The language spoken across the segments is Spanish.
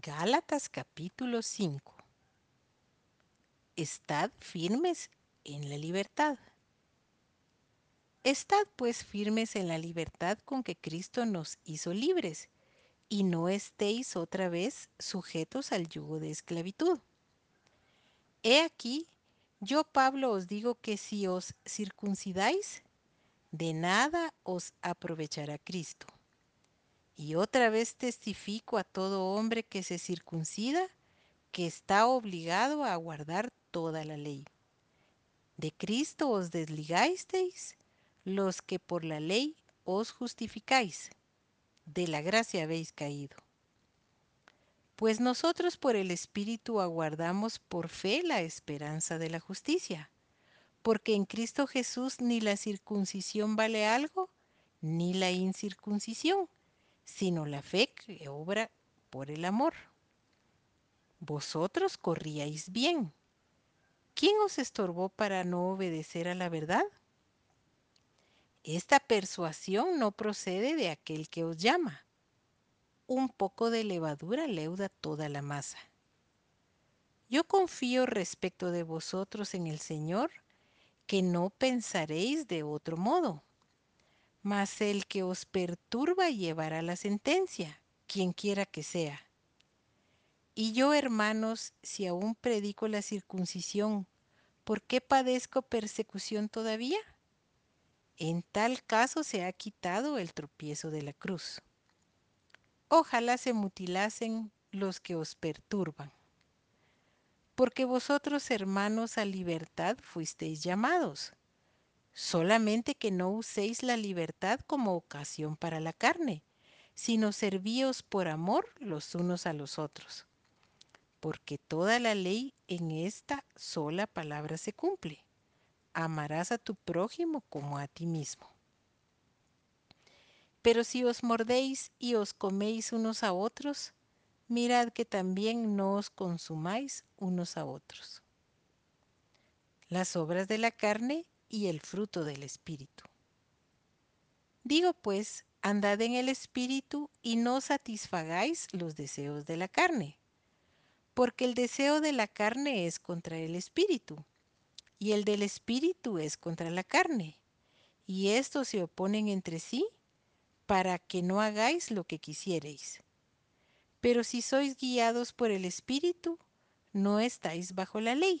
Gálatas capítulo 5 Estad firmes en la libertad. Estad pues firmes en la libertad con que Cristo nos hizo libres, y no estéis otra vez sujetos al yugo de esclavitud. He aquí, yo Pablo os digo que si os circuncidáis, de nada os aprovechará Cristo. Y otra vez testifico a todo hombre que se circuncida que está obligado a guardar toda la ley. De Cristo os desligasteis los que por la ley os justificáis. De la gracia habéis caído. Pues nosotros por el Espíritu aguardamos por fe la esperanza de la justicia, porque en Cristo Jesús ni la circuncisión vale algo, ni la incircuncisión sino la fe que obra por el amor. Vosotros corríais bien. ¿Quién os estorbó para no obedecer a la verdad? Esta persuasión no procede de aquel que os llama. Un poco de levadura leuda toda la masa. Yo confío respecto de vosotros en el Señor, que no pensaréis de otro modo mas el que os perturba llevará la sentencia, quien quiera que sea. Y yo, hermanos, si aún predico la circuncisión, ¿por qué padezco persecución todavía? En tal caso se ha quitado el tropiezo de la cruz. Ojalá se mutilasen los que os perturban. Porque vosotros, hermanos, a libertad fuisteis llamados solamente que no uséis la libertad como ocasión para la carne, sino servíos por amor los unos a los otros. Porque toda la ley en esta sola palabra se cumple. Amarás a tu prójimo como a ti mismo. Pero si os mordéis y os coméis unos a otros, mirad que también no os consumáis unos a otros. Las obras de la carne y el fruto del Espíritu. Digo pues, andad en el Espíritu y no satisfagáis los deseos de la carne, porque el deseo de la carne es contra el Espíritu, y el del Espíritu es contra la carne, y estos se oponen entre sí para que no hagáis lo que quisiereis. Pero si sois guiados por el Espíritu, no estáis bajo la ley.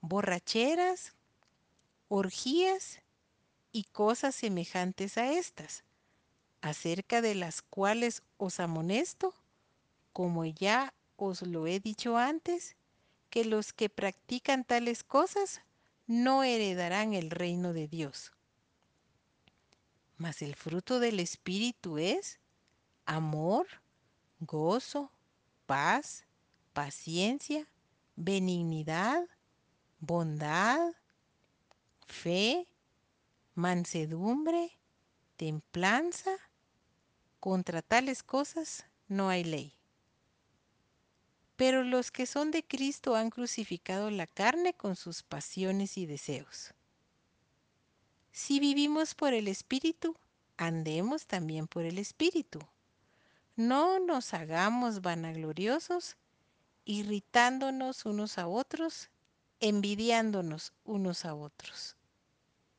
borracheras, orgías y cosas semejantes a estas, acerca de las cuales os amonesto, como ya os lo he dicho antes, que los que practican tales cosas no heredarán el reino de Dios. Mas el fruto del Espíritu es amor, gozo, paz, paciencia, benignidad, bondad, fe, mansedumbre, templanza. Contra tales cosas no hay ley. Pero los que son de Cristo han crucificado la carne con sus pasiones y deseos. Si vivimos por el Espíritu, andemos también por el Espíritu. No nos hagamos vanagloriosos, irritándonos unos a otros envidiándonos unos a otros.